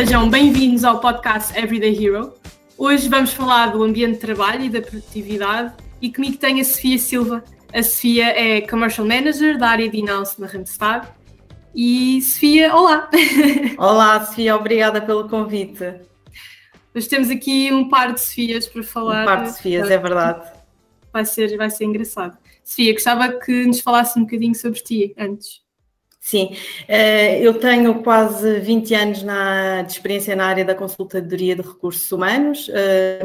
sejam bem-vindos ao podcast Everyday Hero. Hoje vamos falar do ambiente de trabalho e da produtividade e comigo tem a Sofia Silva. A Sofia é Commercial Manager da área de in-house na Randstad. E Sofia, olá! Olá, Sofia, obrigada pelo convite. Hoje temos aqui um par de Sofias para falar. Um par de Sofias, é verdade. Vai ser, vai ser engraçado. Sofia, gostava que nos falasse um bocadinho sobre ti antes. Sim, eh, eu tenho quase 20 anos na, de experiência na área da consultadoria de recursos humanos, eh,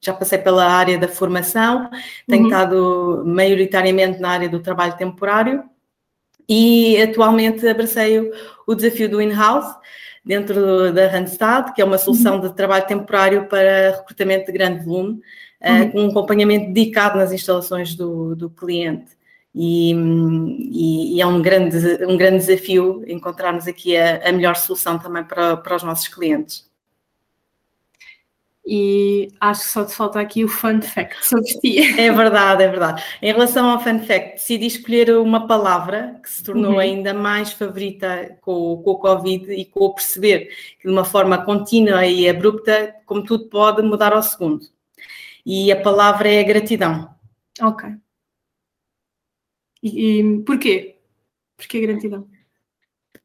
já passei pela área da formação, tenho uhum. estado maioritariamente na área do trabalho temporário e atualmente abracei o, o desafio do in-house dentro da Randstad, que é uma solução uhum. de trabalho temporário para recrutamento de grande volume, eh, uhum. com um acompanhamento dedicado nas instalações do, do cliente e, e, e, é um grande, um grande desafio encontrarmos aqui a, a melhor solução também para, para os nossos clientes. E acho que só te falta aqui o fun fact sobre ti. É verdade, é verdade. Em relação ao fun fact, decidi escolher uma palavra que se tornou uhum. ainda mais favorita com, com o Covid e com o perceber que de uma forma contínua e abrupta, como tudo pode mudar ao segundo. E a palavra é gratidão. Ok. E, e porquê? Porquê gratidão?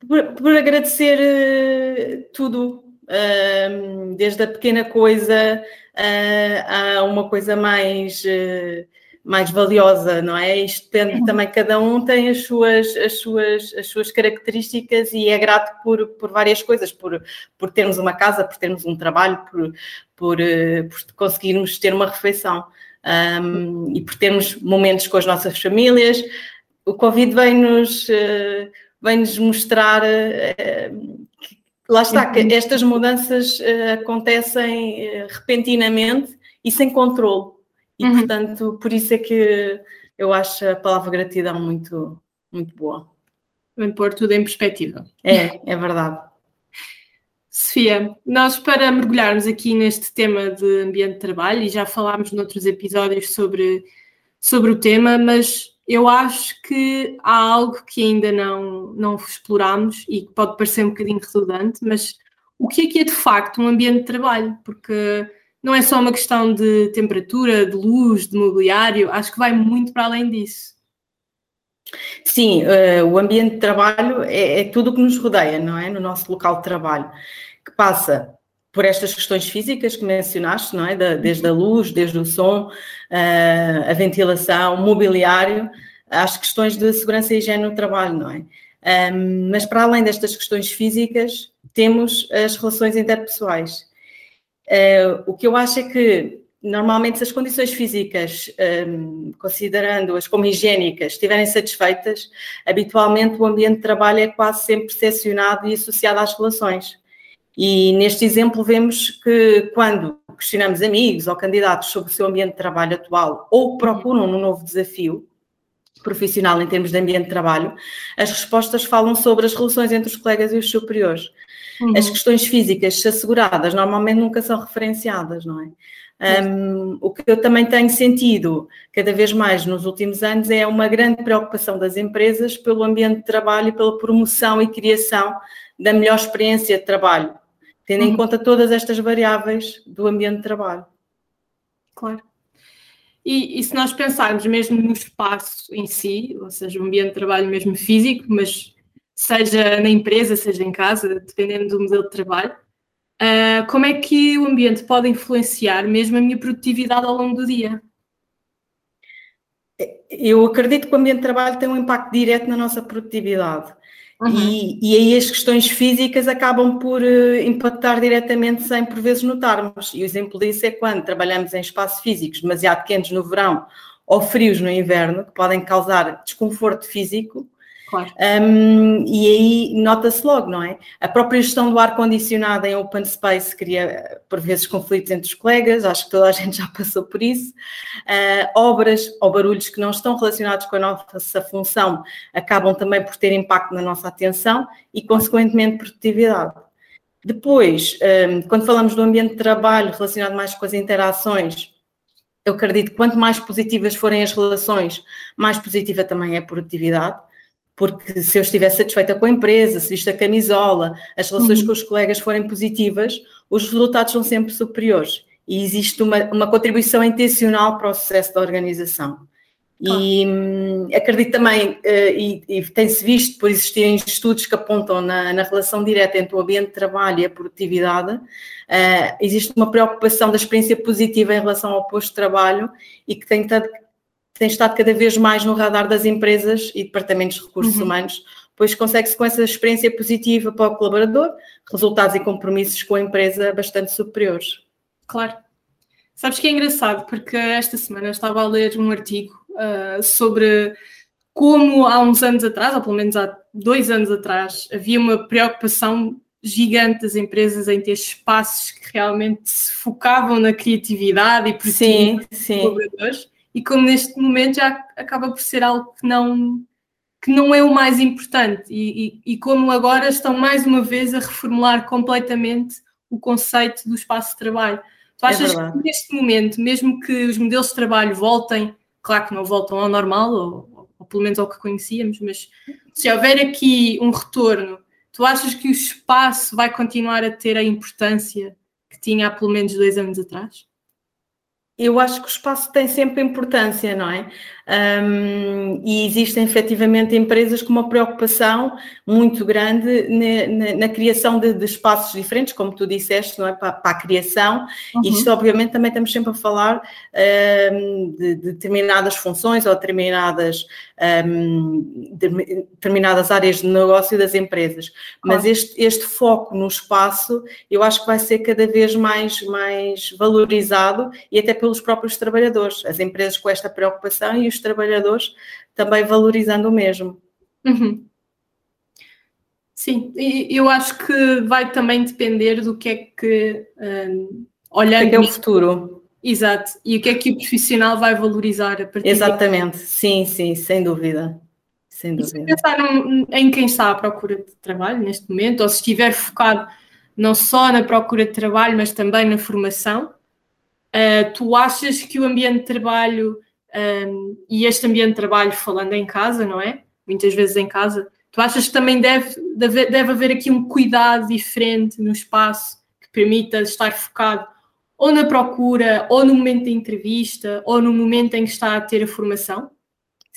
Por, por agradecer uh, tudo, uh, desde a pequena coisa uh, a uma coisa mais, eh, mais valiosa, não é? Isto depende também, cada um tem as suas, as suas, as suas características e é grato por, por várias coisas, por, por termos uma casa, por termos um trabalho, por, por, por conseguirmos ter uma refeição. Um, e por termos momentos com as nossas famílias, o Covid vem-nos uh, vem -nos mostrar que, lá está, que estas mudanças acontecem repentinamente e sem controle. E, uhum. portanto, por isso é que eu acho a palavra gratidão muito, muito boa. Vem pôr tudo em perspectiva. É, é verdade. Sofia, nós para mergulharmos aqui neste tema de ambiente de trabalho, e já falámos noutros episódios sobre, sobre o tema, mas eu acho que há algo que ainda não, não explorámos e que pode parecer um bocadinho redundante, mas o que é que é de facto um ambiente de trabalho? Porque não é só uma questão de temperatura, de luz, de mobiliário, acho que vai muito para além disso. Sim, uh, o ambiente de trabalho é, é tudo o que nos rodeia, não é? No nosso local de trabalho, que passa por estas questões físicas que mencionaste, não é? Da, desde a luz, desde o som, uh, a ventilação, o mobiliário, às questões de segurança e higiene no trabalho, não é? Um, mas para além destas questões físicas, temos as relações interpessoais. Uh, o que eu acho é que normalmente se as condições físicas, um, considerando-as como higiênicas, estiverem satisfeitas, habitualmente o ambiente de trabalho é quase sempre percepcionado e associado às relações. E neste exemplo vemos que quando questionamos amigos ou candidatos sobre o seu ambiente de trabalho atual ou procuram um novo desafio profissional em termos de ambiente de trabalho, as respostas falam sobre as relações entre os colegas e os superiores. Uhum. As questões físicas asseguradas normalmente nunca são referenciadas, não é? Um, o que eu também tenho sentido cada vez mais nos últimos anos é uma grande preocupação das empresas pelo ambiente de trabalho e pela promoção e criação da melhor experiência de trabalho tendo em uhum. conta todas estas variáveis do ambiente de trabalho. Claro. E, e, se nós pensarmos mesmo no espaço em si, ou seja, o ambiente de trabalho mesmo físico, mas seja na empresa, seja em casa, dependendo do modelo de trabalho, uh, como é que o ambiente pode influenciar mesmo a minha produtividade ao longo do dia? Eu acredito que o ambiente de trabalho tem um impacto direto na nossa produtividade. Uhum. E, e, aí as questões físicas acabam por uh, impactar diretamente sem por vezes notarmos. E o exemplo disso é quando trabalhamos em espaços físicos demasiado quentes no verão ou frios no inverno, que podem causar desconforto físico, Um, e aí nota-se logo, não é? A própria gestão do ar-condicionado em open space cria, por vezes, conflitos entre os colegas, acho que toda a gente já passou por isso. Uh, obras ou barulhos que não estão relacionados com a nossa função acabam também por ter impacto na nossa atenção e, consequentemente, produtividade. Depois, um, quando falamos do ambiente de trabalho relacionado mais com as interações, eu acredito que quanto mais positivas forem as relações, mais positiva também é a produtividade porque se eu estiver satisfeita com a empresa, se visto a camisola, as relações uhum. com os colegas forem positivas, os resultados são sempre superiores e existe uma, uma contribuição intencional para o sucesso da organização. E hum, acredito também, uh, e, e tem-se visto por existirem estudos que apontam na, na, relação direta entre o ambiente de trabalho e a produtividade, uh, existe uma preocupação da experiência positiva em relação ao posto de trabalho e que tem, tem estado cada vez mais no radar das empresas e departamentos de recursos uhum. humanos, pois consegue-se com essa experiência positiva para o colaborador resultados e compromissos com a empresa bastante superiores. Claro. Sabes que é engraçado, porque esta semana estava a ler um artigo uh, sobre como há uns anos atrás, ou pelo menos há dois anos atrás, havia uma preocupação gigante das empresas em ter espaços que realmente se focavam na criatividade e sim, sim. colaboradores, e como neste momento já acaba por ser algo que não que não é o mais importante e, e, e como agora estão mais uma vez a reformular completamente o conceito do espaço de trabalho. Tu é achas é que neste momento, mesmo que os modelos de trabalho voltem claro que não voltam ao normal, ou, ou pelo menos ao que conhecíamos, mas se houver aqui um retorno, tu achas que o espaço vai continuar a ter a importância que tinha há pelo menos dois anos atrás? Eu acho que o espaço tem sempre importância, não é? Um, e existem efetivamente empresas com uma preocupação muito grande na, na, na criação de, de, espaços diferentes, como tu disseste, não é? Para, para a criação. Uhum. Isto, obviamente, também estamos sempre a falar um, de, de, determinadas funções ou determinadas, um, de, determinadas áreas de negócio das empresas. Mas este, este foco no espaço, eu acho que vai ser cada vez mais, mais valorizado e até pelos próprios trabalhadores. As empresas com esta preocupação e os trabalhadores também valorizando o mesmo. Uhum. Sim, eu acho que vai também depender do que é que, um, olhando... Que é, o futuro. Exato, e o que é que o profissional vai valorizar a partir Exatamente, de... sim, sim, sem dúvida. Sem dúvida. se pensar em quem está à procura de trabalho neste momento, ou se estiver focado não só na procura de trabalho, mas também na formação, uh, tu achas que o ambiente de trabalho um, e este ambiente de trabalho, falando em casa, não é? Muitas vezes em casa, tu achas que também deve, deve, deve haver aqui um cuidado diferente no espaço que permita estar focado ou na procura, ou no momento da entrevista, ou no momento em que está a ter a formação?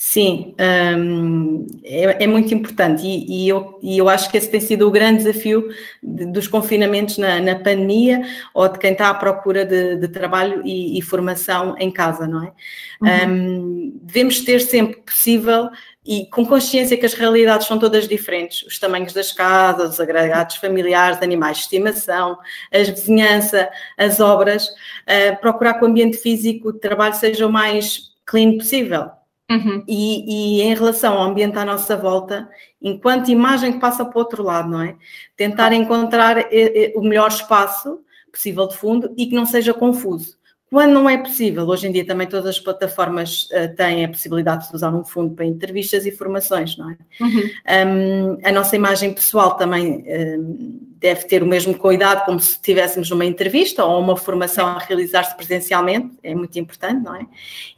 Sim, um, é, é, muito importante e, e, eu, e eu acho que esse tem sido o grande desafio de, dos confinamentos na, na, pandemia ou de quem está à procura de, de trabalho e, e, formação em casa, não é? Uhum. Um, devemos ter sempre possível e com consciência que as realidades são todas diferentes, os tamanhos das casas, os agregados familiares, animais de estimação, a vizinhança, as obras, uh, procurar que o ambiente físico de trabalho seja o mais clean possível Uhum. E, e, em relação ao ambiente à nossa volta, enquanto imagem que passa para o outro lado, não é? Tentar encontrar eh, eh, o melhor espaço possível de fundo e que não seja confuso. Quando não é possível, hoje em dia também todas as plataformas uh, têm a possibilidade de usar um fundo para entrevistas e formações, não é? Uhum. Um, a nossa imagem pessoal também um, deve ter o mesmo cuidado como se estivéssemos numa entrevista ou uma formação a realizar-se presencialmente, é muito importante, não é?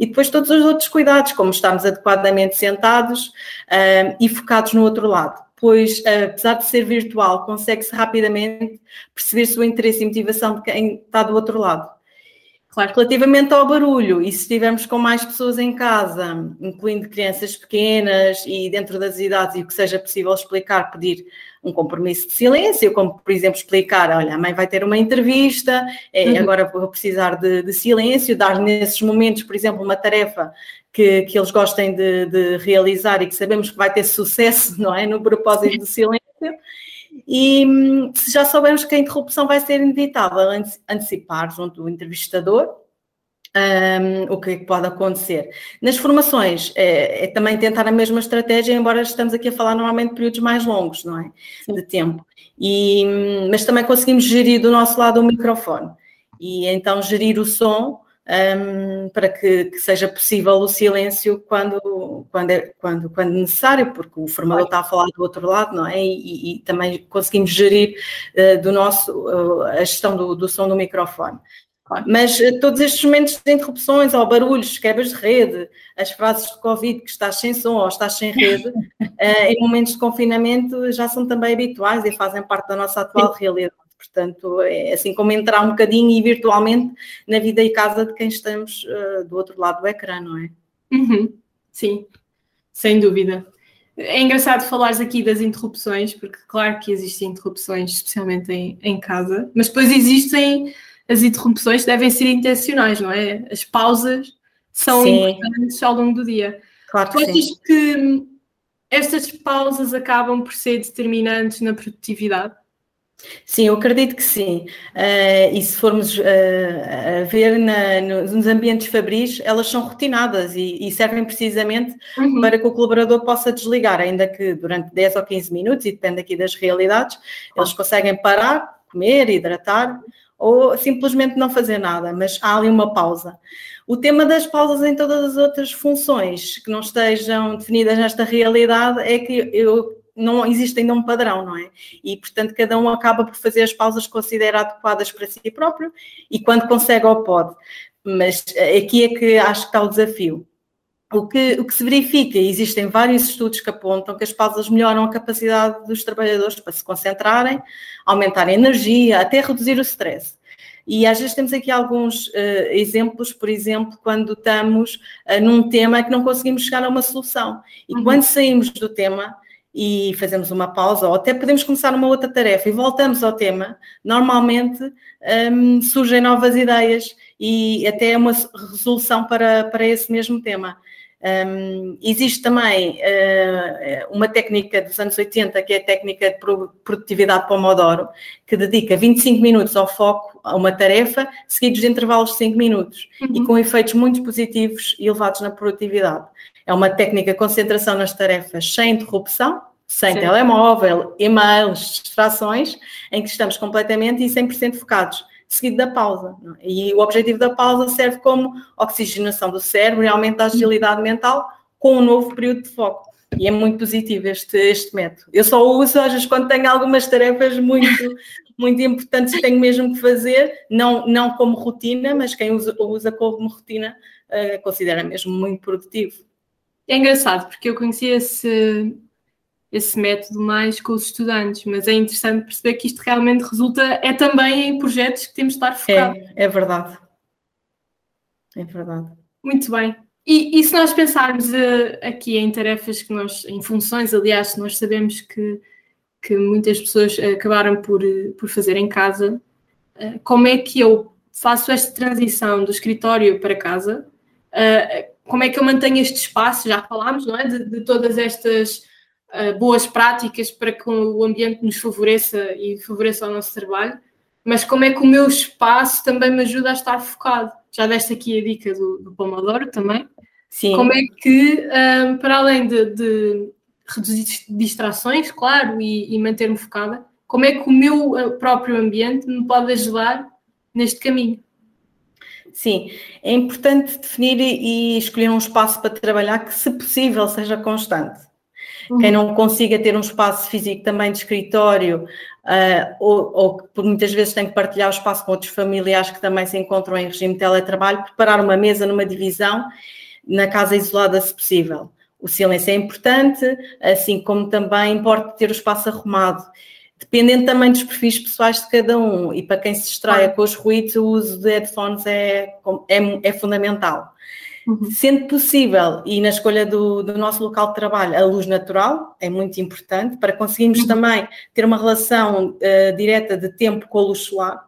E depois todos os outros cuidados, como estarmos adequadamente sentados um, e focados no outro lado pois, apesar de ser virtual, consegue-se rapidamente perceber se o interesse e motivação de quem está do outro lado. Claro. Relativamente ao barulho, e se estivermos com mais pessoas em casa, incluindo crianças pequenas e dentro das idades, e o que seja possível explicar, pedir um compromisso de silêncio, como por exemplo explicar, olha, a mãe vai ter uma entrevista, é, uhum. agora vou precisar de, de silêncio, dar nesses momentos, por exemplo, uma tarefa que, que eles gostem de, de, realizar e que sabemos que vai ter sucesso, não é, no propósito de silêncio. E hum, se já soubermos que a interrupção vai ser inevitável, antecipar junto do entrevistador um, o que, é que pode acontecer. Nas formações, é, é, também tentar a mesma estratégia, embora estamos aqui a falar normalmente de períodos mais longos, não é? De tempo. E, hum, mas também conseguimos gerir do nosso lado o microfone. E então gerir o som um, para que, que, seja possível o silêncio quando, quando, é, quando, quando necessário, porque o formador está a falar do outro lado, não é? E, e também conseguimos gerir uh, do nosso, uh, a gestão do, do, som do microfone. Mas uh, todos estes momentos de interrupções, ou barulhos, quebras de rede, as frases de Covid que estás sem som ou estás sem rede, em momentos de confinamento já são também habituais e fazem parte da nossa atual realidade. Portanto, é assim como entrar um bocadinho e virtualmente na vida e casa de quem estamos uh, do outro lado do ecrã, não é? Uhum. Sim, sem dúvida. É engraçado falares aqui das interrupções, porque claro que existem interrupções, especialmente em, em casa, mas depois existem as interrupções que devem ser intencionais, não é? As pausas são sim. importantes ao longo do dia. Claro que achas sim. que estas pausas acabam por ser determinantes na produtividade? Sim, eu acredito que sim. Uh, e se formos uh, a ver na, nos ambientes fabris, elas são rotinadas e, e servem precisamente uhum. para que o colaborador possa desligar, ainda que durante 10 ou 15 minutos, e depende aqui das realidades, eles conseguem parar, comer, hidratar ou simplesmente não fazer nada, mas há ali uma pausa. O tema das pausas em todas as outras funções que não estejam definidas nesta realidade é que eu não existe ainda um padrão, não é? E, portanto, cada um acaba por fazer as pausas que considera adequadas para si próprio e quando consegue ou pode. Mas eh, aqui é que acho que está o desafio. O que, o que se verifica, e existem vários estudos que apontam que as pausas melhoram a capacidade dos trabalhadores para se concentrarem, aumentar a energia, até reduzir o stress. E às vezes temos aqui alguns uh, exemplos, por exemplo, quando estamos uh, num tema que não conseguimos chegar a uma solução. E uhum. quando saímos do tema, e fazemos uma pausa, ou até podemos começar uma outra tarefa e voltamos ao tema, normalmente um, surgem novas ideias e até uma resolução para, para esse mesmo tema. Um, existe também uh, uma técnica dos anos 80, que é a técnica de produtividade Pomodoro, que dedica 25 minutos ao foco a uma tarefa, seguidos de intervalos de 5 minutos, uhum. e com efeitos muito positivos e elevados na produtividade. É uma técnica de concentração nas tarefas sem interrupção, sem Sim. telemóvel, e-mails, distrações, em que estamos completamente e 100% focados, seguido da pausa. É? E o objetivo da pausa serve como oxigenação do cérebro e aumenta a agilidade mental com um novo período de foco. E é muito positivo este, este método. Eu só uso às vezes quando tenho algumas tarefas muito, muito importantes que tenho mesmo que fazer, não, não como rotina, mas quem usa, usa como rotina uh, considera mesmo muito produtivo. É engraçado, porque eu conheci esse, esse método mais com os estudantes, mas é interessante perceber que isto realmente resulta, é também em projetos que temos de estar focados. É, é verdade. É verdade. Muito bem. E, e se nós pensarmos uh, aqui em tarefas que nós, em funções, aliás, nós sabemos que, que muitas pessoas acabaram por, por fazer em casa, uh, como é que eu faço esta transição do escritório para casa? Uh, como é que eu mantenho este espaço? Já falámos, não é? De, de todas estas uh, boas práticas para que o ambiente nos favoreça e favoreça o nosso trabalho, mas como é que o meu espaço também me ajuda a estar focado? Já deste aqui a dica do, do Pomodoro também. Sim. Como é que, um, para além de, de, reduzir distrações, claro, e, e manter-me focada, como é que o meu próprio ambiente me pode ajudar neste caminho? Sim, é importante definir e escolher um espaço para trabalhar que, se possível, seja constante. Uhum. Quem não consiga ter um espaço físico também de escritório, uh, ou, ou que por muitas vezes tem que partilhar o espaço com outros familiares que também se encontram em regime de teletrabalho, preparar uma mesa numa divisão na casa isolada, se possível. O silêncio é importante, assim como também importa ter o espaço arrumado. Dependendo também dos perfis pessoais de cada um, e para quem se distraia com os ruídos, o uso de headphones é, é, é fundamental. Uhum. Sendo possível, e na escolha do, do, nosso local de trabalho, a luz natural é muito importante para conseguirmos uhum. também ter uma relação uh, direta de tempo com a luz solar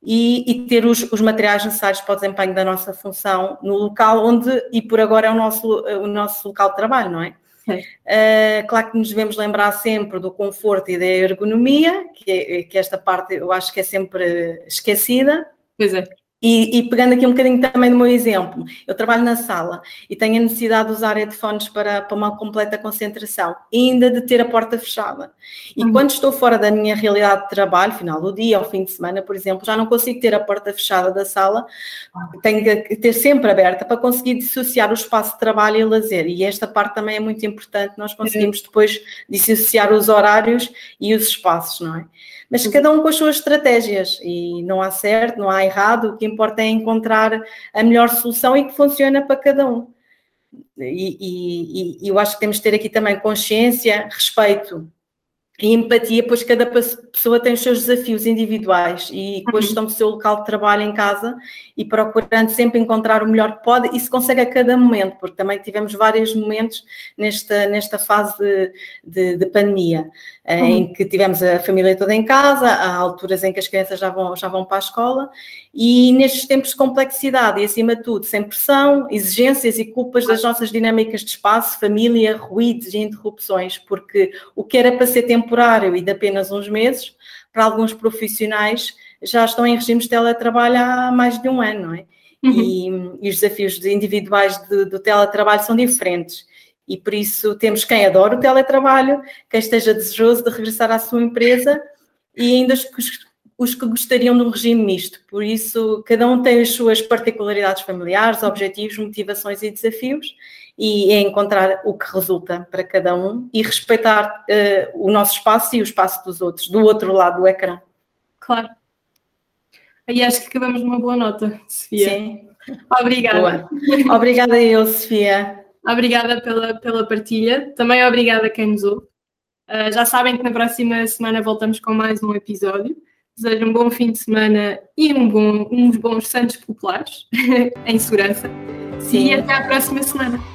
e, e ter os, os, materiais necessários para o desempenho da nossa função no local onde, e por agora é o nosso, o nosso local de trabalho, não é? Uh, claro que nos devemos lembrar sempre do conforto e da ergonomia, que, é, que esta parte eu acho que é sempre esquecida. Pois é. E, e, pegando aqui um bocadinho também do meu exemplo, eu trabalho na sala e tenho a necessidade de usar headphones para, para uma completa concentração, ainda de ter a porta fechada. E uhum. quando estou fora da minha realidade de trabalho, final do dia ou fim de semana, por exemplo, já não consigo ter a porta fechada da sala, tenho que ter sempre aberta para conseguir dissociar o espaço de trabalho e lazer. E esta parte também é muito importante, nós conseguimos uhum. depois dissociar os horários e os espaços, não é? Mas uhum. cada um com as suas estratégias e não há certo, não há errado, o que importa é encontrar a melhor solução e que funciona para cada um. E, e, e eu acho que temos de ter aqui também consciência, respeito e empatia, pois cada pessoa tem os seus desafios individuais e com a gestão do seu local de trabalho em casa e procurando sempre encontrar o melhor que pode e se consegue a cada momento, porque também tivemos vários momentos nesta, nesta fase de, de, de pandemia, eh, uhum. em que tivemos a família toda em casa, há alturas em que as crianças já vão, já vão para a escola e nestes tempos de complexidade e acima de tudo sem pressão, exigências e culpas das nossas dinâmicas de espaço, família, ruídos e interrupções, porque o que era para ser temporário e de apenas uns meses, para alguns profissionais já estão em regimes de teletrabalho há mais de um ano, não é? Uhum. E, e, os desafios individuais de, do teletrabalho são diferentes. E por isso temos quem adora o teletrabalho, quem esteja desejoso de regressar à sua empresa e ainda os, os que gostariam de um regime misto. Por isso, cada um tem as suas particularidades familiares, objetivos, motivações e desafios e é encontrar o que resulta para cada um e respeitar uh, o nosso espaço e o espaço dos outros, do outro lado do ecrã. Claro. Aí acho que acabamos numa boa nota, Sofia. Sim. Obrigada. Boa. Obrigada a eu, Sofia. Obrigada pela, pela partilha. Também obrigada a quem nos ouve. Uh, já sabem que na próxima semana voltamos com mais um episódio. Desejo um bom fim de semana e um bom, uns bons Santos Populares em segurança. Sim. E até à próxima semana.